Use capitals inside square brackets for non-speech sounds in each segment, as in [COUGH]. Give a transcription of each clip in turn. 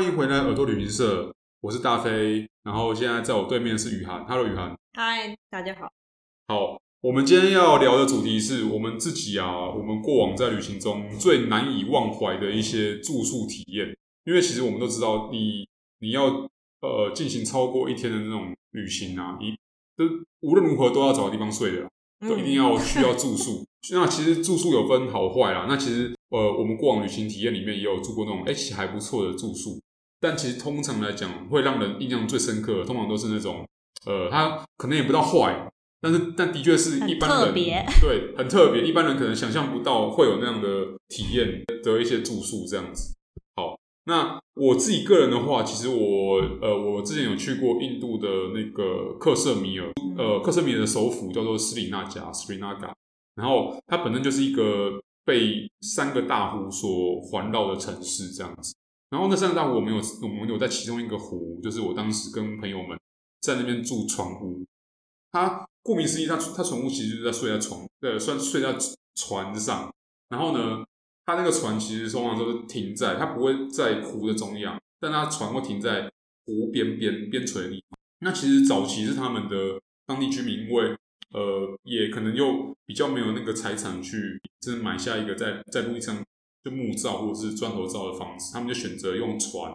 欢迎回来耳朵旅行社，我是大飞，然后现在在我对面是雨涵，Hello，雨涵，嗨，大家好。好，我们今天要聊的主题是我们自己啊，我们过往在旅行中最难以忘怀的一些住宿体验。因为其实我们都知道，你你要呃进行超过一天的那种旅行啊，一都无论如何都要找个地方睡的，都一定要需要住宿。[LAUGHS] 那其实住宿有分好坏啦。那其实呃，我们过往旅行体验里面也有住过那种哎、欸、还不错的住宿。但其实通常来讲，会让人印象最深刻的，通常都是那种呃，他可能也不到坏，但是但的确是一般人对很特别，一般人可能想象不到会有那样的体验的一些住宿这样子。好，那我自己个人的话，其实我呃，我之前有去过印度的那个克什米尔，呃，克什米尔的首府叫做斯里纳加 （Srinagar）。然后它本身就是一个被三个大湖所环绕的城市，这样子。然后那三个大湖，我们有我们有在其中一个湖，就是我当时跟朋友们在那边住船屋。他顾名思义，他他船屋其实就是在睡在床，对，算睡在船上。然后呢，他那个船其实通常都是停在，他不会在湖的中央，但他船会停在湖边边边陲里。那其实早期是他们的当地居民，因为呃，也可能又比较没有那个财产去，就是买下一个在在陆地上就木造或者是砖头造的房子，他们就选择用船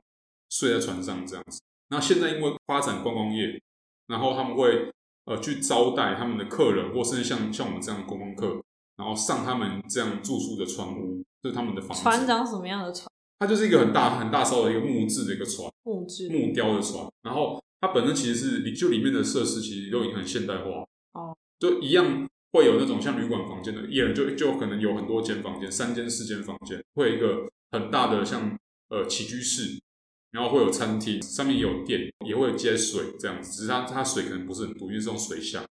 睡在船上这样子。那现在因为发展观光业，然后他们会呃去招待他们的客人，或甚至像像我们这样的观光客，然后上他们这样住宿的船屋，就是他们的房子。船长什么样的船？它就是一个很大很大艘的一个木质的一个船，木质木雕的船。然后它本身其实是就里面的设施其实都已经很现代化哦。就一样会有那种像旅馆房间的，一人就就可能有很多间房间，三间四间房间，会有一个很大的像呃起居室，然后会有餐厅，上面也有电，也会有接水这样子，只是它它水可能不是很多，因为是用水箱。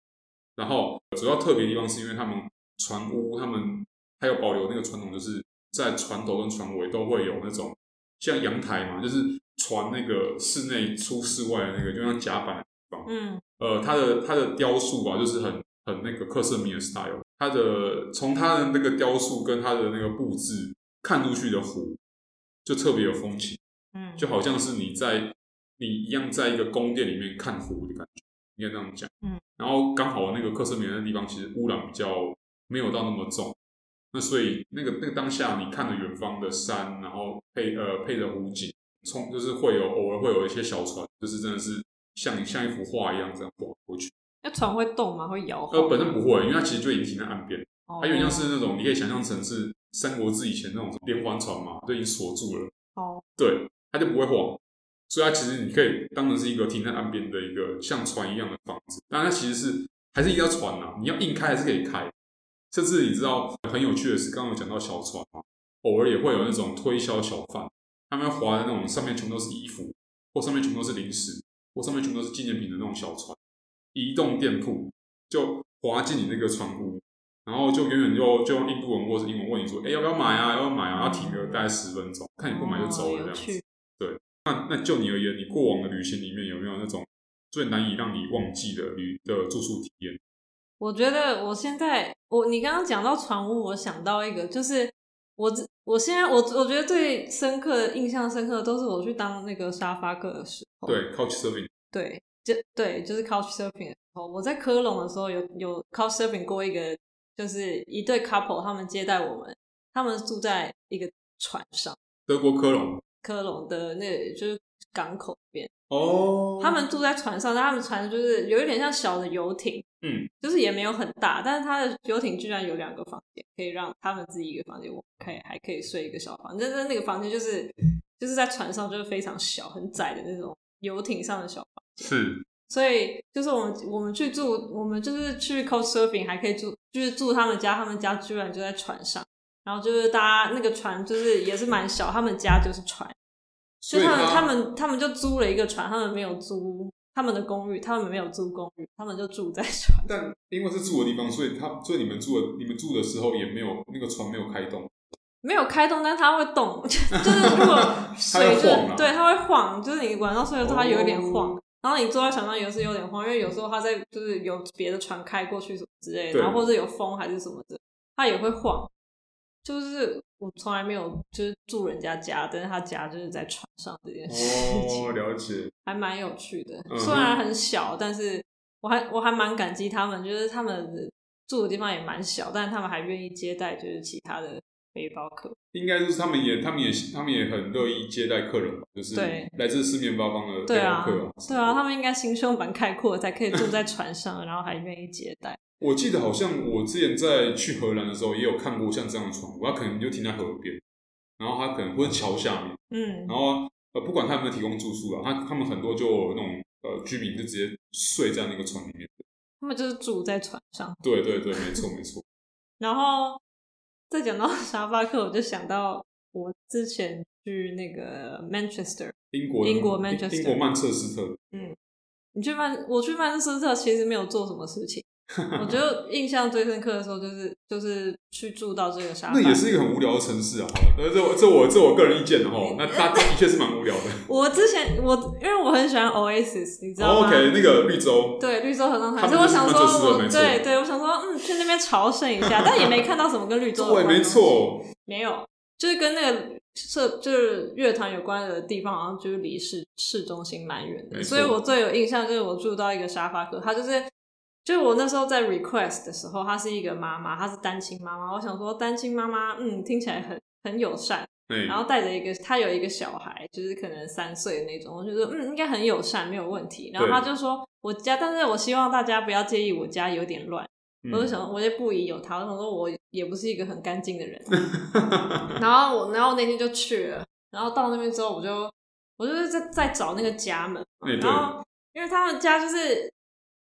然后主要特别的地方是因为他们船屋，他们还有保留那个传统，就是在船头跟船尾都会有那种像阳台嘛，就是船那个室内出室外的那个，就像甲板的地方。嗯，呃，它的它的雕塑啊，就是很。很那个克什米尔 style，它的从它的那个雕塑跟它的那个布置看出去的湖，就特别有风情，嗯，就好像是你在你一样在一个宫殿里面看湖的感觉，应该这样讲，嗯，然后刚好那个克什米尔的地方其实污染比较没有到那么重，那所以那个那个当下你看着远方的山，然后配呃配着湖景，从就是会有偶尔会有一些小船，就是真的是像像一幅画一样这样划过去。那船会动吗？会摇？呃，本身不会，因为它其实就已经停在岸边。它有点像是那种，你可以想象成是《三国志》以前那种连环船嘛，就已经锁住了。哦。对，它就不会晃，所以它其实你可以当成是一个停在岸边的一个像船一样的房子。但，它其实是还是一条船呐，你要硬开还是可以开。甚至你知道很有趣的是，刚刚有讲到小船嘛，偶尔也会有那种推销小贩，他们划的那种上面全都是衣服，或上面全都是零食，或上面全都是纪念品的那种小船。移动店铺就滑进你那个船屋，然后就远远就就用印度文或者英文问你说：“哎、欸，要不要买啊？要不要买啊？”要停个大概十分钟，看你不买就走了这样子。对，那那就你而言，你过往的旅行里面有没有那种最难以让你忘记的旅的住宿体验？我觉得我现在我你刚刚讲到船屋，我想到一个，就是我我现在我我觉得最深刻、印象深刻的都是我去当那个沙发客的时候。对，couch serving。对。就对，就是 couch surfing 的时候，我在科隆的时候有有 couch surfing 过一个，就是一对 couple，他们接待我们，他们住在一个船上。德国科隆，科隆的那个就是港口边。哦。他们住在船上，但他们船就是有一点像小的游艇，嗯，就是也没有很大，但是他的游艇居然有两个房间，可以让他们自己一个房间，我可以还可以睡一个小房间。但是那个房间就是就是在船上就是非常小很窄的那种游艇上的小房。是，所以就是我们我们去住，我们就是去 Couchsurfing 还可以住，就是住他们家，他们家居然就在船上，然后就是大家那个船就是也是蛮小，他们家就是船，所以他们他们他们就租了一个船，他们没有租他们的公寓，他们没有租公寓，他们就住在船。但因为是住的地方，所以他所以你们住的你们住的时候也没有那个船没有开动，没有开动，但它会动，[LAUGHS] 就是如果 [LAUGHS] 水就它对它会晃，就是你晚上睡的时候它有一点晃。哦然后你坐在船上也是有点慌，因为有时候它在就是有别的船开过去什么之类的，然后或者有风还是什么的，它也会晃。就是我从来没有就是住人家家，但是他家就是在船上这件事情。哦，了解，还蛮有趣的。嗯、虽然很小，但是我还我还蛮感激他们，就是他们住的地方也蛮小，但是他们还愿意接待就是其他的背包客。应该就是他们也他们也他们也很乐意接待客人吧，就是来自四面八方的背包客。对啊，对啊，他们应该心胸蛮开阔，才可以住在船上，然后还愿意接待。[LAUGHS] 我记得好像我之前在去荷兰的时候，也有看过像这样的船，我可能就停在河边，然后他可能会桥下面，嗯，然后呃，不管他有没有提供住宿啊，他他们很多就那种呃居民就直接睡在那个船里面，他们就是住在船上。对对对，没错没错。[LAUGHS] 然后再讲到 [LAUGHS] 沙巴克，我就想到我之前去那个 Manchester，英国英国 Manchester，英国曼彻斯特。嗯，你去曼，我去曼彻斯特其实没有做什么事情。[LAUGHS] 我觉得印象最深刻的时候，就是就是去住到这个沙发。那也是一个很无聊的城市啊！好，这我这我这我个人意见哦。那它的确是蛮无聊的。[LAUGHS] 我之前我因为我很喜欢 Oasis，你知道吗？OK，那个绿洲。对，绿洲合唱团。所以我想说，我对对，我想说，嗯，去那边朝圣一下，但也没看到什么跟绿洲 [LAUGHS] 有关。对，没错。没有，就是跟那个社就是乐团有关的地方，好像就是离市市中心蛮远的。所以我最有印象就是我住到一个沙发客，他就是。就我那时候在 request 的时候，她是一个妈妈，她是单亲妈妈。我想说单亲妈妈，嗯，听起来很很友善。对。然后带着一个，她有一个小孩，就是可能三岁的那种。我就说，嗯，应该很友善，没有问题。然后她就说，我家，但是我希望大家不要介意我家有点乱。嗯、我就想，我就不疑有他。我想说，我也不是一个很干净的人。[LAUGHS] 然后我，然后那天就去了。然后到那边之后，我就，我就是在在找那个家门。然后，因为他们家就是。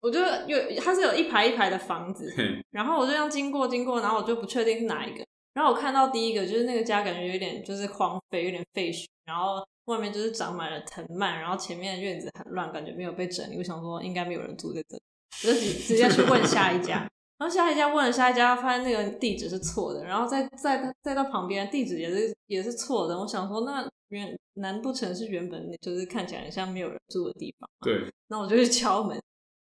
我就有，它是有一排一排的房子，然后我就这样经过经过，然后我就不确定是哪一个，然后我看到第一个就是那个家，感觉有点就是荒废，有点废墟，然后外面就是长满了藤蔓，然后前面的院子很乱，感觉没有被整理。我想说应该没有人住在这里，我就直直接去问下一家，然后下一家问了下一家，发现那个地址是错的，然后再再再到旁边地址也是也是错的。我想说那原难不成是原本就是看起来像没有人住的地方？对，那我就去敲门。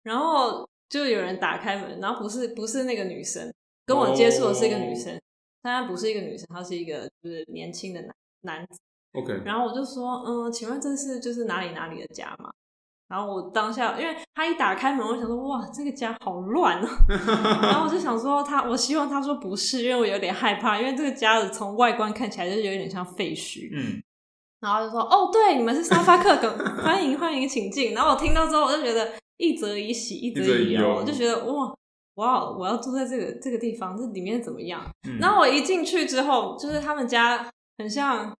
然后就有人打开门，然后不是不是那个女生，跟我接触的是一个女生，当然不是一个女生，她是一个就是年轻的男男子。OK。然后我就说，嗯，请问这是就是哪里哪里的家吗？然后我当下，因为他一打开门，我想说，哇，这个家好乱哦。[LAUGHS] 然后我就想说他，我希望他说不是，因为我有点害怕，因为这个家子从外观看起来就有点像废墟。嗯。然后就说，哦，对，你们是沙发客，[LAUGHS] 欢迎欢迎，请进。然后我听到之后，我就觉得。一则以喜，一则以忧，我就觉得哇，哇我要住在这个这个地方，这里面怎么样？嗯、然后我一进去之后，就是他们家很像，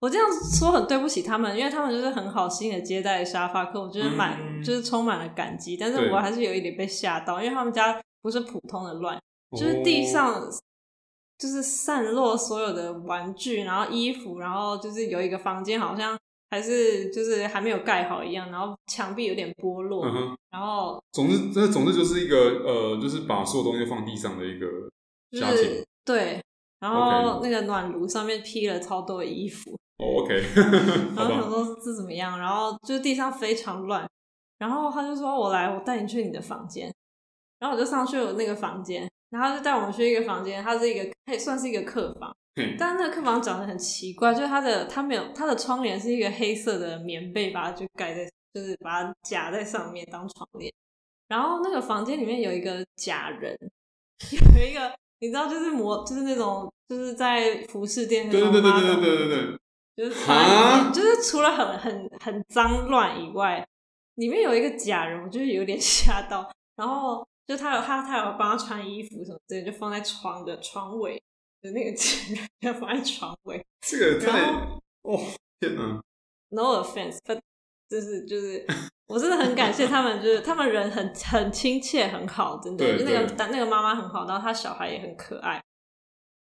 我这样说很对不起他们，因为他们就是很好心的接待沙发客，我觉得满、嗯、就是充满了感激，但是我还是有一点被吓到，因为他们家不是普通的乱，就是地上就是散落所有的玩具，然后衣服，然后就是有一个房间好像。还是就是还没有盖好一样，然后墙壁有点剥落，嗯、然后总之这总之就是一个呃，就是把所有东西放地上的一个家庭，就是，对，然后那个暖炉上面披了超多的衣服，哦，OK，[LAUGHS] 然后想说这怎么样，然后就是地上非常乱，然后他就说我来，我带你去你的房间，然后我就上去了那个房间，然后他就带我们去一个房间，它是一个可以算是一个客房。但那个客房长得很奇怪，就是它的它没有它的窗帘是一个黑色的棉被，把它就盖在，就是把它夹在上面当窗帘。然后那个房间里面有一个假人，[LAUGHS] 有一个你知道，就是模，就是那种就是在服饰店那种，对对对对对对对对，就是啊，就是除了很很很脏乱以外，里面有一个假人，我就是有点 [LAUGHS] 吓到。然后就他有他他有帮他穿衣服什么之类，就放在床的床尾。就那个钱 [LAUGHS] 要放在床尾，这个太后哦天哪！No offense，but 就是就是，我真的很感谢他们，就是他们人很很亲切，很好，真的。那个但那个妈妈很好，然后他小孩也很可爱。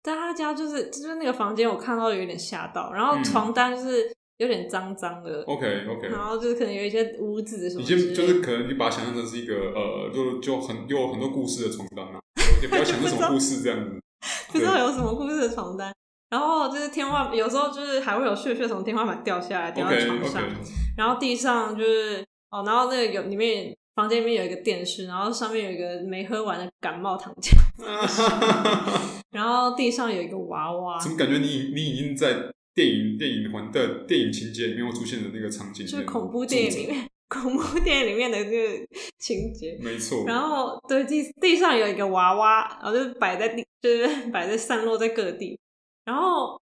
但他家就是就是那个房间，我看到有点吓到，然后床单就是有点脏脏的。OK OK，然后就是可能有一些污渍什么。已经就是可能你把它想象成是一个呃，就就很有很多故事的床单啊，[LAUGHS] 也不要想那什么故事这样子。[LAUGHS] 不知道有什么故事的床单，然后就是天花，有时候就是还会有屑屑从天花板掉下来，掉到床上，okay, okay. 然后地上就是哦，然后那个有里面房间里面有一个电视，然后上面有一个没喝完的感冒糖浆，[LAUGHS] 然后地上有一个娃娃。怎么感觉你你已经在电影电影环的电影情节里面会出现的那个场景？就是恐怖电影里面，[LAUGHS] 恐怖电影里面的这个情节。没错。然后对地地上有一个娃娃，然后就摆在地，[LAUGHS] 就是摆在散落在各地。然后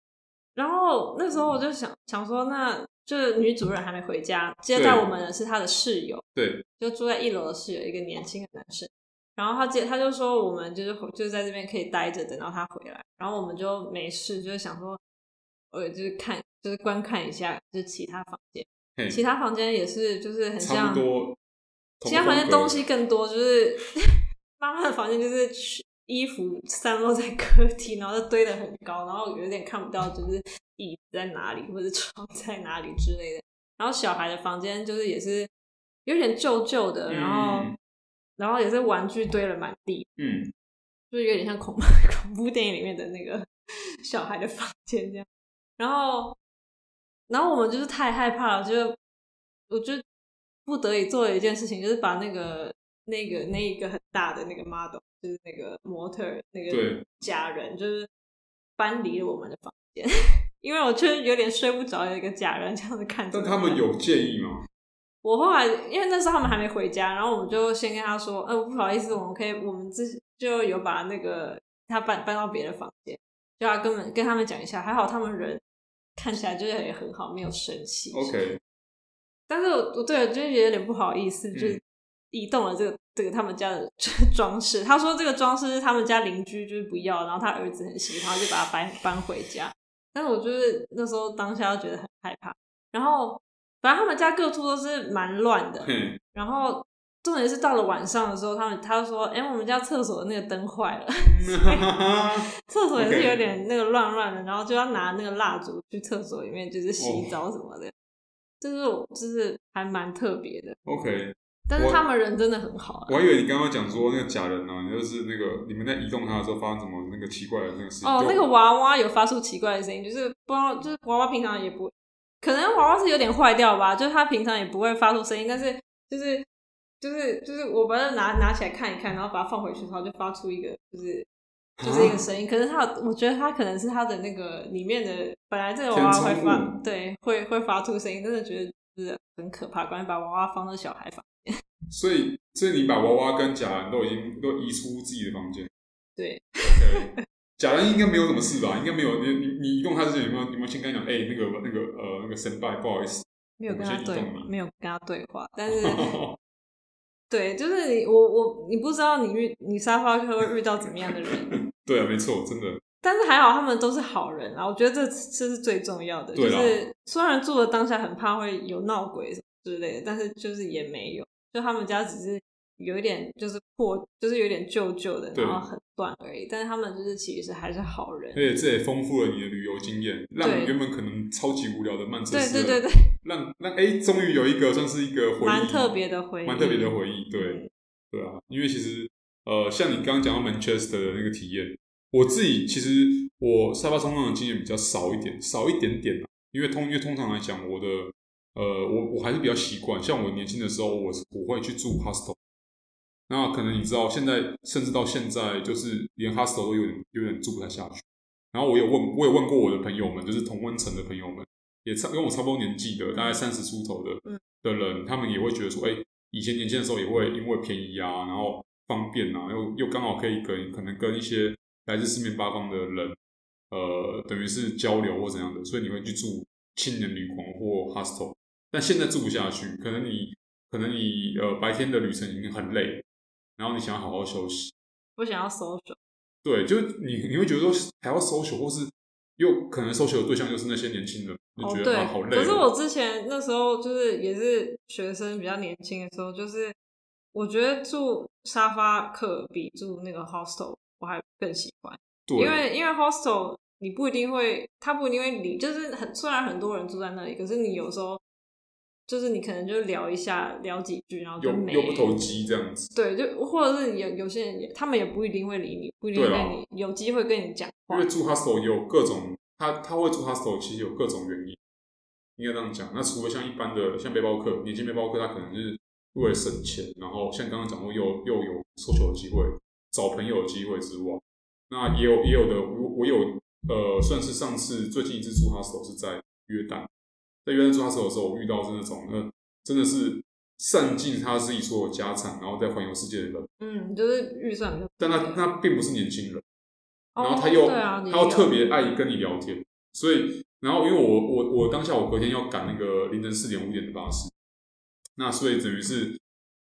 然后那时候我就想想说那。就是女主人还没回家，接待我们的是她的室友，对，就住在一楼的室友，一个年轻的男生。然后他接，他就说我们就是就是在这边可以待着，等到他回来。然后我们就没事，就是想说，呃，就是看，就是观看一下，就是其他房间，其他房间也是，就是很像，其他房间东西更多，就是 [LAUGHS] 妈妈的房间就是衣服散落在客厅，然后就堆得很高，然后有点看不到，就是。椅子在哪里，或者床在哪里之类的。然后小孩的房间就是也是有点旧旧的，然后、嗯、然后也是玩具堆了满地，嗯，就是有点像恐怖 [LAUGHS] 恐怖电影里面的那个 [LAUGHS] 小孩的房间这样。然后然后我们就是太害怕了，就我就不得已做了一件事情，就是把那个那个那一个很大的那个 model，就是那个模特那个假人，就是搬离了我们的房间。[LAUGHS] 因为我就是有点睡不着，有一个假人这样子看着。但他们有介意吗？我后来因为那时候他们还没回家，然后我们就先跟他说：“呃，不好意思，我们可以，我们自己就有把那个他搬搬到别的房间，就要跟跟他们讲一下。还好他们人看起来就是也很好，没有生气。OK。但是我我对我就觉得有点不好意思，就是移动了这个这个他们家的装饰。他说这个装饰是他们家邻居就是不要，然后他儿子很喜欢，就把它搬搬回家。”但是我就是那时候当下就觉得很害怕，然后反正他们家各处都是蛮乱的，嗯、然后重点是到了晚上的时候，他们他就说：“哎、欸，我们家厕所的那个灯坏了，厕所也是有点那个乱乱的，然后就要拿那个蜡烛去厕所里面就是洗澡什么的，就是就是还蛮特别的。” OK。但是他们人真的很好，啊我。我还以为你刚刚讲说那个假人呢，啊，就是那个你们在移动它的时候发生什么那个奇怪的那个事情。哦，那个娃娃有发出奇怪的声音，就是不知道，就是娃娃平常也不，可能娃娃是有点坏掉吧，就是它平常也不会发出声音，但是就是就是就是我把它拿拿起来看一看，然后把它放回去然后，就发出一个就是就是一个声音。可是它，我觉得它可能是它的那个里面的本来这个娃娃会发，对，会会发出声音，真的觉得就是很可怕。关于把娃娃放到小孩房间。[LAUGHS] 所以，所以你把娃娃跟假人都已经都移出自己的房间。对，OK。[LAUGHS] 假人应该没有什么事吧？应该没有。你你你移动他之前有没有有没有先跟他讲？哎、欸，那个那个呃那个神拜，不好意思，没有跟他对，没有跟他对话。[LAUGHS] 但是，对，就是你我我你不知道你遇你沙发客会遇到怎么样的人。对啊，没错，真的。但是还好他们都是好人啊，我觉得这这是最重要的。就是虽然住的当下很怕会有闹鬼什么之类的，但是就是也没有。就他们家只是有一点就是破，就是有点旧旧的，然后很乱而已。但是他们就是其实还是好人，而且这也丰富了你的旅游经验，让你原本可能超级无聊的曼彻斯特，对对对对，让让哎，终于有一个算是一个回忆，蛮特别的回忆，蛮特别的回忆。对、嗯、对啊，因为其实呃，像你刚刚讲到 Manchester 的那个体验，我自己其实我沙发冲浪的经验比较少一点，少一点点，因为通因为通常来讲，我的。呃，我我还是比较习惯，像我年轻的时候，我我会去住 hostel。那可能你知道，现在甚至到现在，就是连 hostel 都有点有点住不太下去。然后我有问，我有问过我的朋友们，就是同温层的朋友们，也差跟我差不多年纪的，大概三十出头的的人，他们也会觉得说，哎，以前年轻的时候也会因为便宜啊，然后方便啊，又又刚好可以跟可能跟一些来自四面八方的人，呃，等于是交流或怎样的，所以你会去住青年旅馆或 hostel。但现在住不下去，可能你可能你呃白天的旅程已经很累，然后你想要好好休息，不想要 social。对，就你你会觉得说还要 social，或是又可能 social 的对象就是那些年轻人，就觉得他好累。可是我之前那时候就是也是学生比较年轻的时候，就是我觉得住沙发客比住那个 hostel 我还更喜欢，因为因为 hostel 你不一定会，他不一定会理，就是很虽然很多人住在那里，可是你有时候。就是你可能就聊一下，聊几句，然后就没又不投机这样子。对，就或者是有有些人也，他们也不一定会理你，不一定会跟你有机会跟你讲话。因为住 hostel 有各种，他他会住 hostel 其实有各种原因，应该这样讲。那除了像一般的像背包客，年轻背包客，他可能就是为了省钱，然后像刚刚讲过，又又有收球的机会，找朋友的机会之外，那也有也有的，我我有呃，算是上次最近一次住 hostel 是在约旦，在约旦住 hostel 的时候，我遇到是那种呃，真的是散尽他自己所有家产，然后在环游世界的人，嗯，就是预算，但他他并不是年轻人，然后他又、哦啊、他又特别爱跟你聊天，所以。然后，因为我我我当下我隔天要赶那个凌晨四点五点的巴士，那所以等于是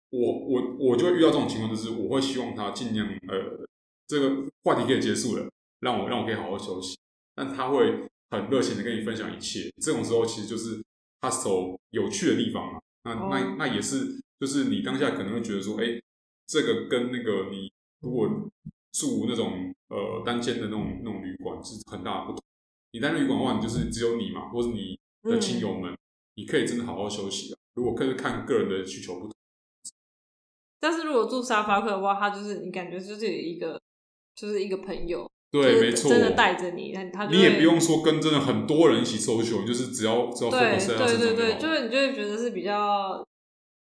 我我我就会遇到这种情况，就是我会希望他尽量呃这个话题可以结束了，让我让我可以好好休息，但他会很热情的跟你分享一切，这种时候其实就是 hostel 有趣的地方嘛。那那那也是就是你当下可能会觉得说，哎，这个跟那个你如果住那种呃单间的那种那种旅馆是很大的不同。你在旅馆的话，你就是只有你嘛，或者你的亲友们，嗯、你可以真的好好休息。如果可是看个人的需求不同，但是如果住沙发客的话，他就是你感觉就是有一个，就是一个朋友，对，没错，真的带着你，他你也不用说跟真的很多人一起 social，就是只要只要。对对对，就是你就会觉得是比较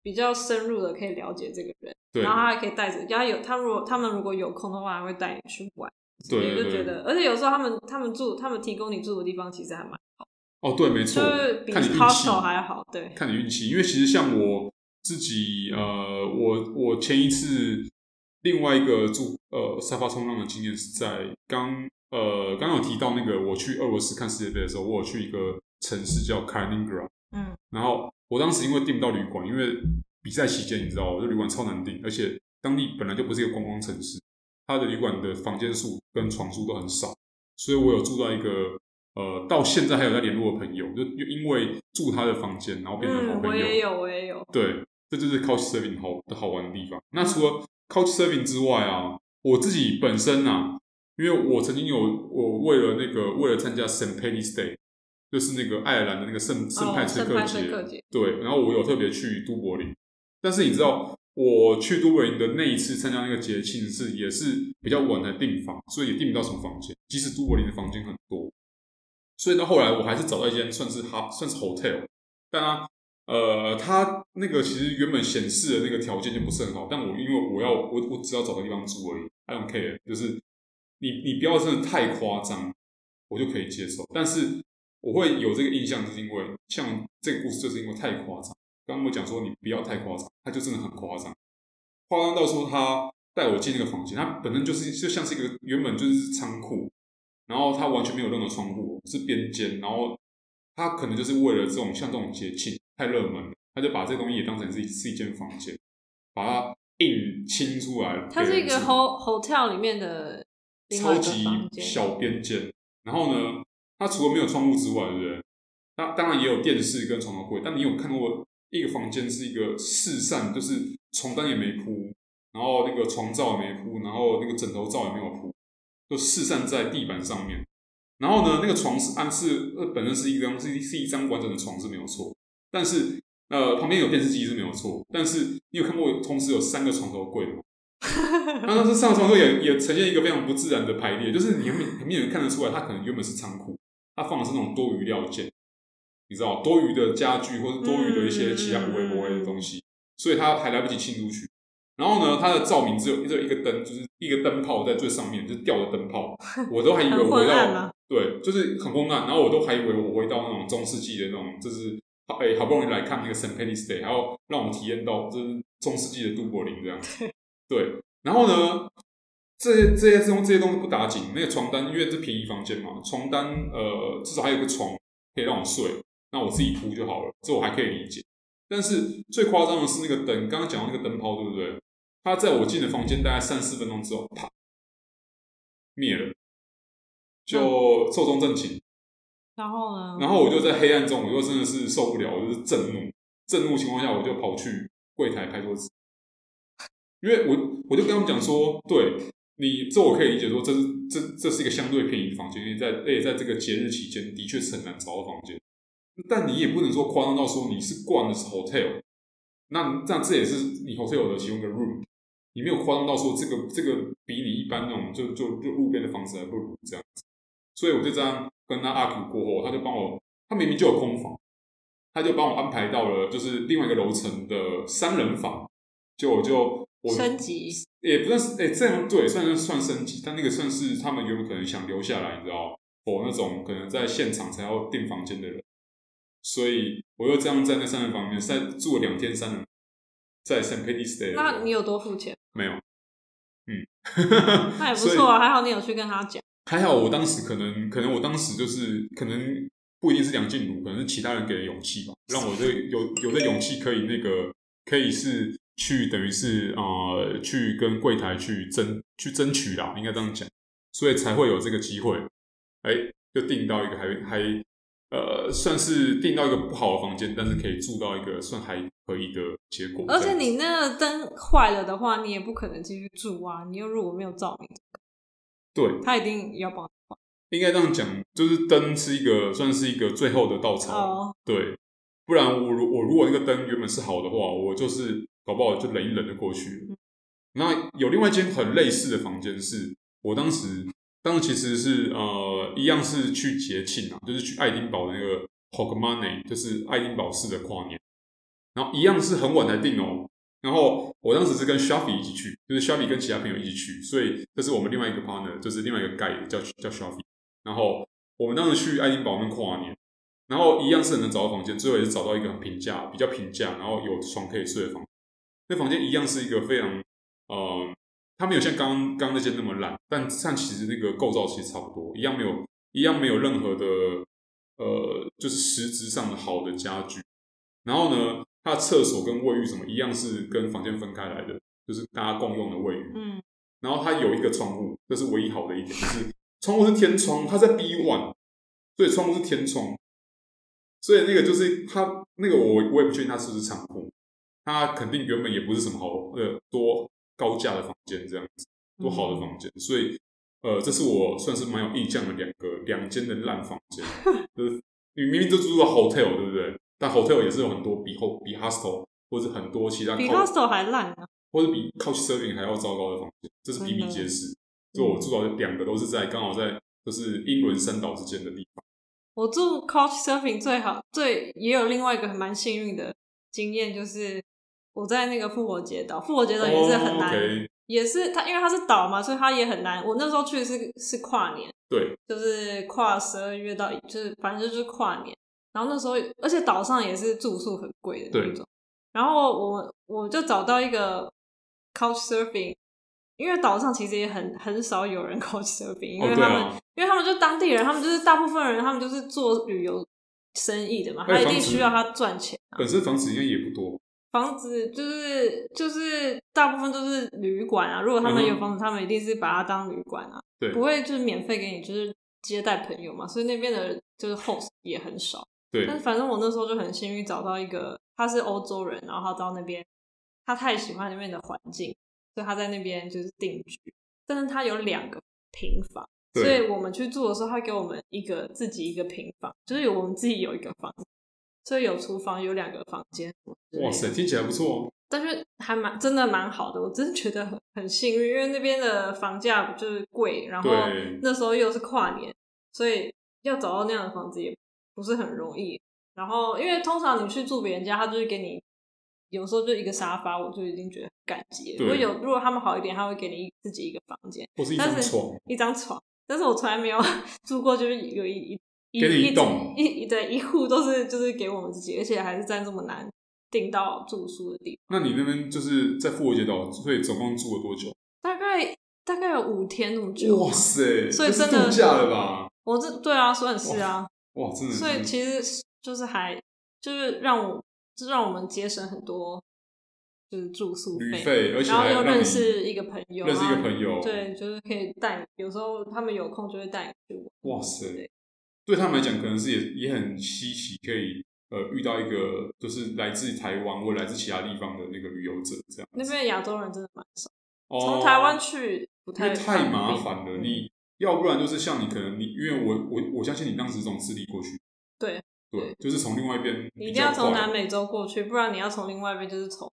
比较深入的，可以了解这个人，对然后他还可以带着，他有他如果他们如果有空的话，还会带你去玩。对，就觉得，而且有时候他们他们住，他们提供你住的地方其实还蛮好。哦，对，没错，就是比 hostel 还好。对，看你运气，因为其实像我自己，呃，我我前一次另外一个住呃沙发冲浪的经验是在刚呃刚有提到那个我去俄罗斯看世界杯的时候，我有去一个城市叫 Kaliningrad，嗯，然后我当时因为订不到旅馆，因为比赛期间你知道，我这旅馆超难订，而且当地本来就不是一个观光城市。它的旅馆的房间数跟床数都很少，所以我有住到一个呃，到现在还有在联络的朋友，就因为住他的房间，然后变成好朋友。嗯、我也有，我也有。对，这就是 Couchsurfing 好的好玩的地方。那除了 Couchsurfing 之外啊，我自己本身啊，因为我曾经有我为了那个为了参加 St. Paddy's Day，就是那个爱尔兰的那个圣圣派翠克节，对，然后我有特别去都柏林，但是你知道。我去都柏林的那一次参加那个节庆是也是比较晚才订房，所以也订不到什么房间。即使都柏林的房间很多，所以到后来我还是找到一间算是哈算是 hotel，但啊呃，它那个其实原本显示的那个条件就不是很好。但我因为我要我我只要找个地方住而已，I don't care，就是你你不要真的太夸张，我就可以接受。但是我会有这个印象，就是因为像这个故事，就是因为太夸张。刚刚我讲说你不要太夸张，他就真的很夸张，夸张到说他带我进那个房间，他本身就是就像是一个原本就是仓库，然后它完全没有任何窗户，是边间，然后他可能就是为了这种像这种节庆太热门了，他就把这东西也当成是一是一间房间，把它硬清出来。它是一个 hotel 里面的超级小边间，然后呢，它除了没有窗户之外，对不对？那当然也有电视跟床头柜，但你有看过？一个房间是一个四扇，就是床单也没铺，然后那个床罩也没铺，然后那个枕头罩也没有铺，就四散在地板上面。然后呢，那个床是安是呃本身是一张是是一张完整的床是没有错，但是呃旁边有电视机是没有错，但是你有看过同时有三个床头柜的吗？[LAUGHS] 然后这三个床头也也呈现一个非常不自然的排列，就是你很明很明显看得出来，它可能原本是仓库，它放的是那种多余料件。你知道多余的家具或者多余的一些其他不会不会的东西，所以他还来不及清出去。然后呢，它的照明只有只有一个灯，就是一个灯泡在最上面，就是吊的灯泡。[LAUGHS] 我都还以为我回到对，就是很昏暗。然后我都还以为我回到那种中世纪的那种，就是哎、欸，好不容易来看那个 St. Paddy's Day，还要让我体验到就是中世纪的都柏林这样。[LAUGHS] 对，然后呢，这些这些东这些东西不打紧。那个床单因为是便宜房间嘛，床单呃至少还有个床可以让我睡。那我自己铺就好了，这我还可以理解。但是最夸张的是那个灯，刚刚讲到那个灯泡，对不对？它在我进的房间大概三四分钟之后，啪，灭了，就寿终正寝。然后呢？然后我就在黑暗中，我就真的是受不了，我就是震怒。震怒情况下，我就跑去柜台拍桌子，因为我我就跟他们讲说，对你这我可以理解，说这是这这是一个相对便宜的房间，因为在而且在这个节日期间，的确是很难找到房间。但你也不能说夸张到说你是逛的是 hotel，那这样这也是你 hotel 的其中一个 room，你没有夸张到说这个这个比你一般那种就就就路边的房子还不如这样子，所以我就这样跟他 argue 过后，他就帮我，他明明就有空房，他就帮我安排到了就是另外一个楼层的三人房，就我就我升级也不算是哎、欸、这样对，算是算升级，但那个算是他们有可能想留下来，你知道，我那种可能在现场才要订房间的人，所以我又这样在那三人房里面在住了两天三人，在 St. Paddy's Day。那你有多付钱？没有，嗯，[LAUGHS] 那也不错啊，还好你有去跟他讲。还好我当时可能可能我当时就是可能不一定是梁静茹，可能是其他人给的勇气吧，让我这有有的勇气可以那个可以是去等于是呃去跟柜台去争去争取啦，应该这样讲，所以才会有这个机会，哎，就订到一个还还呃算是订到一个不好的房间，但是可以住到一个算还可以的结果。而且你那个灯坏了的话，你也不可能继续住啊，你又如果没有照明。对，他一定要帮。应该这样讲，就是灯是一个算是一个最后的稻草。Oh. 对，不然我如我如果那个灯原本是好的话，我就是搞不好就忍一忍就过去。了、那有另外一间很类似的房间，是我当时当时其实是呃一样是去节庆啊，就是去爱丁堡的那个 Hogmanay，就是爱丁堡市的跨年，然后一样是很晚才订哦。然后我当时是跟 Shafi 一起去，就是 Shafi 跟其他朋友一起去，所以这是我们另外一个 partner，就是另外一个 guy 叫叫 Shafi。然后我们当时去爱丁堡那跨年，然后一样是能找到房间，最后也是找到一个很平价、比较平价，然后有床可以睡的房间。那房间一样是一个非常呃，它没有像刚刚刚那间那么烂，但但其实那个构造其实差不多，一样没有一样没有任何的呃，就是实质上的好的家具。然后呢，它的厕所跟卫浴什么一样是跟房间分开来的，就是大家共用的卫浴。嗯，然后它有一个窗户，这是唯一好的一点，就是窗户是天窗，它在 B one，所以窗户是天窗，所以那个就是它那个我我也不确定它是不是仓库，它肯定原本也不是什么好呃多高价的房间这样子，多好的房间，所以呃这是我算是蛮有印象的两个两间的烂房间，[LAUGHS] 就是你明明就住到 hotel 对不对？但 hotel 也是有很多比后比 hostel 或者很多其他比 hostel 还烂啊，或者比 couchsurfing 还要糟糕的房间，这是比比皆是。就我住到的两个都是在刚好在就是英伦三岛之间的地方。我住 couchsurfing 最好最也有另外一个很蛮幸运的经验，就是我在那个复活节岛，复活节岛也是很难，oh, okay. 也是它因为它是岛嘛，所以它也很难。我那时候去是是跨年，对，就是跨十二月到就是反正就是跨年。然后那时候，而且岛上也是住宿很贵的那种。然后我我就找到一个 Couchsurfing，因为岛上其实也很很少有人 [LAUGHS] Couchsurfing，因为他们、哦啊、因为他们就当地人，他们就是大部分人，他们就是做旅游生意的嘛，他一定需要他赚钱、啊。本身房子应该也不多，房子就是就是大部分都是旅馆啊。如果他们有房子，嗯、他们一定是把它当旅馆啊，对，不会就是免费给你就是接待朋友嘛。所以那边的就是 host 也很少。对，但是反正我那时候就很幸运找到一个，他是欧洲人，然后他到那边，他太喜欢那边的环境，所以他在那边就是定居。但是他有两个平房，所以我们去住的时候，他给我们一个自己一个平房，就是有我们自己有一个房，所以有厨房，有两个房间。哇塞，听起来不错。但是还蛮真的蛮好的，我真的觉得很很幸运，因为那边的房价就是贵，然后那时候又是跨年，所以要找到那样的房子也。不是很容易，然后因为通常你去住别人家，他就是给你有时候就一个沙发，我就已经觉得很感激了。如果有如果他们好一点，他会给你自己一个房间，或是一张床，一张床。但是我从来没有 [LAUGHS] 住过，就是有一一给你一栋一一对一户都是就是给我们自己，而且还是在这么难订到住宿的地方。那你那边就是在复活节岛，所以总共住了多久？大概大概有五天那么久。哇塞！所以真的度假了吧？我这对啊，算是啊。哇，真的！所以其实就是还就是让我，就让我们节省很多，就是住宿费，而且然后又认识一个朋友，认识一个朋友，对，就是可以带，有时候他们有空就会带你去玩。哇塞！对，他们来讲，可能是也也很稀奇，可以呃遇到一个就是来自台湾或来自其他地方的那个旅游者这样。那边亚洲人真的蛮少，从、哦、台湾去不太太麻烦了，你。要不然就是像你可能你，因为我我我相信你当时这种智力过去，对对，就是从另外一边，你一定要从南美洲过去，不然你要从另外一边就是从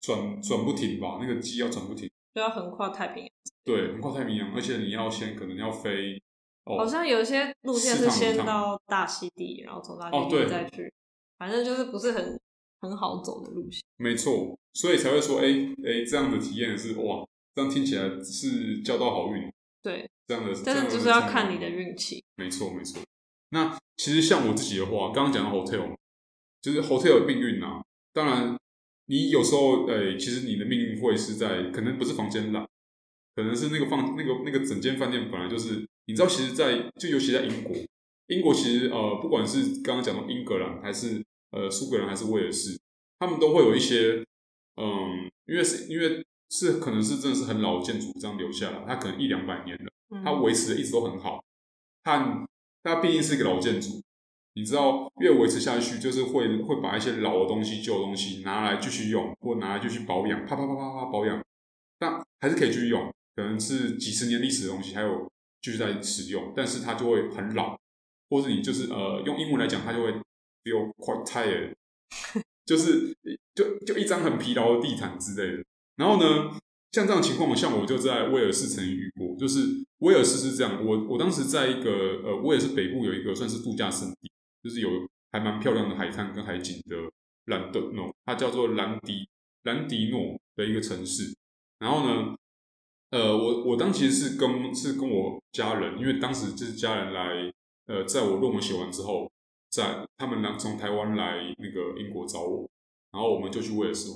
转转不停吧，那个机要转不停，就要横跨太平洋。对，横跨太平洋，而且你要先可能要飞，哦、好像有些路线是先到大溪地，然后从大溪地再去反正就是不是很很好走的路线。没错，所以才会说，哎、欸、哎、欸，这样的体验是哇，这样听起来是交到好运。对，这样的，但是就是要看你的运气。没错没错。那其实像我自己的话，刚刚讲到 hotel，就是 hotel 的命运啊。当然，你有时候，哎、欸，其实你的命运会是在，可能不是房间烂，可能是那个放那个那个整间饭店本来就是，你知道，其实在，在就尤其在英国，英国其实呃，不管是刚刚讲到英格兰，还是呃苏格兰，还是威尔士，他们都会有一些，嗯，因为是因为是可能是真的是很老的建筑这样留下来，它可能一两百年了，它维持的一直都很好，它它毕竟是一个老建筑，你知道，越维持下去，就是会会把一些老的东西、旧的东西拿来继续用，或拿来继续保养，啪啪啪啪啪保养，但还是可以继续用，可能是几十年历史的东西，还有继续在使用，但是它就会很老，或者你就是呃，用英文来讲，它就会 feel quite tired，[LAUGHS] 就是就就一张很疲劳的地毯之类的。然后呢，像这样的情况，像我就在威尔士曾经遇过，就是。威尔士是这样，我我当时在一个呃，威尔士北部有一个算是度假胜地，就是有还蛮漂亮的海滩跟海景的兰德诺，它叫做兰迪兰迪诺的一个城市。然后呢，呃，我我当其实是跟是跟我家人，因为当时就是家人来，呃，在我论文写完之后，在他们来从台湾来那个英国找我，然后我们就去威尔士。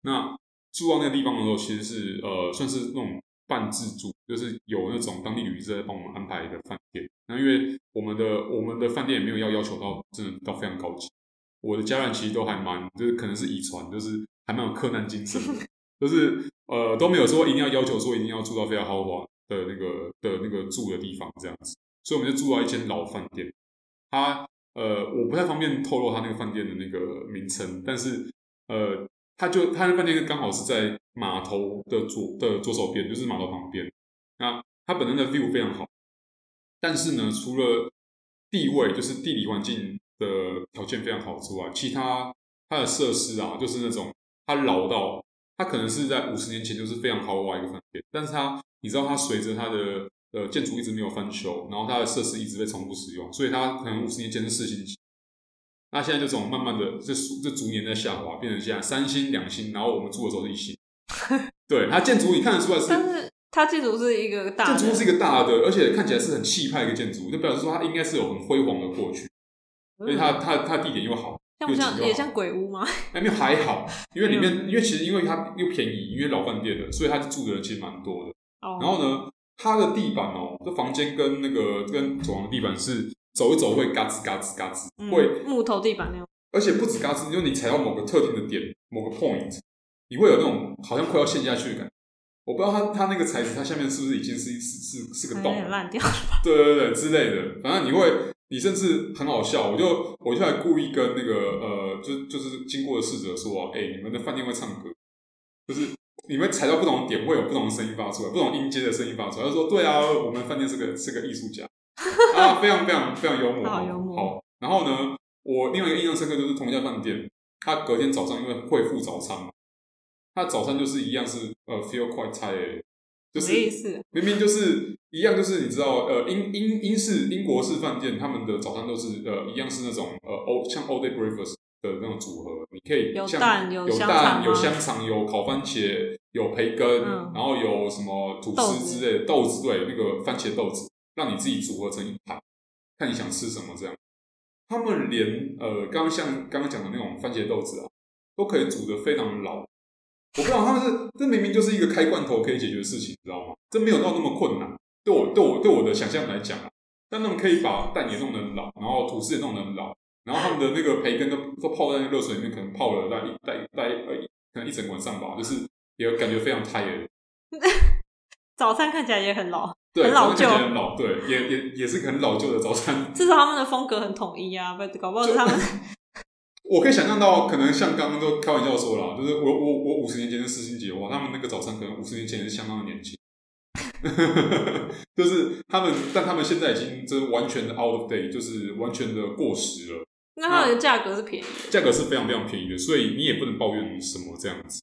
那住到那个地方的时候，其实是呃，算是那种。半自助就是有那种当地旅行社帮我们安排的饭店，那因为我们的我们的饭店也没有要要求到真的到非常高级，我的家人其实都还蛮就是可能是遗传，就是还蛮有克难精神，就是呃都没有说一定要要求说一定要住到非常豪华的那个的那个住的地方这样子，所以我们就住到一间老饭店，它呃我不太方便透露它那个饭店的那个名称，但是呃。他就他的饭店刚好是在码头的左的左手边，就是码头旁边。那它本身的 view 非常好，但是呢，除了地位就是地理环境的条件非常好之外，其他它的设施啊，就是那种它老到它可能是在五十年前就是非常豪华一个饭店，但是它你知道它随着它的呃建筑一直没有翻修，然后它的设施一直被重复使用，所以它可能五十年前是四星级。那现在就这种慢慢的，这这逐年在下滑，变成现在三星、两星，然后我们住的时候是一星。[LAUGHS] 对，它建筑你看得出来是，但是它建筑是一个大的，建筑是一个大的，而且看起来是很气派的一个建筑，就表示说它应该是有很辉煌的过去。所以它它它地点又好，像不像也像鬼屋吗？那边还好，[LAUGHS] 因为里面因为其实因为它又便宜，因为老饭店的，所以它住的人其实蛮多的。哦。然后呢，它的地板哦，这房间跟那个跟走廊的地板是。走一走会嘎吱嘎吱嘎吱，会木头地板那种，而且不止嘎吱，因为你踩到某个特定的点，某个 point，你会有那种好像快要陷下去的感觉。我不知道它它那个材质，它下面是不是已经是是是是个洞，烂掉了吧？对对对之类的，反正你会，你甚至很好笑，我就我就还故意跟那个呃，就就是经过的侍者说，哎、欸，你们的饭店会唱歌，就是你们踩到不同的点会有不同的声音发出来，不同音阶的声音发出来。他说，对啊，我们饭店是个是个艺术家。啊，非常非常非常幽默，好幽默。好，然后呢，我另外一个印象深刻就是同一家饭店，他隔天早上因为会付早餐嘛，他早餐就是一样是呃 feel quite tired，就是明明就是一样，就是你知道呃英英英式英国式饭店他们的早餐都是呃一样是那种呃 all 像 all day breakfast 的那种组合，你可以像有蛋有香肠有香肠有烤番茄有培根，嗯、然后有什么吐司之类的豆子，对那个番茄豆子。让你自己组合成一盘，看你想吃什么这样。他们连呃，刚刚像刚刚讲的那种番茄豆子啊，都可以煮的非常老。我不知道他们是这明明就是一个开罐头可以解决的事情，你知道吗？这没有到那么困难。对我对我对我的想象来讲啊，但他们可以把蛋也弄得很老，然后吐司也弄得很老，然后他们的那个培根都都泡在那热水里面，可能泡了大概一大大呃可能一整晚上吧，就是也感觉非常 tired。[LAUGHS] 早餐看起来也很老。对，很老旧，很老，对，也也也是很老旧的早餐。至少他们的风格很统一啊，不，搞不好是他们。[LAUGHS] 我可以想象到，可能像刚刚都开玩笑说了，就是我我我五十年前是四星级的话，他们那个早餐可能五十年前也是相当的年轻。[LAUGHS] 就是他们，但他们现在已经就是完全的 out of date，就是完全的过时了。那它的价格是便宜的，价格是非常非常便宜的，所以你也不能抱怨什么这样子。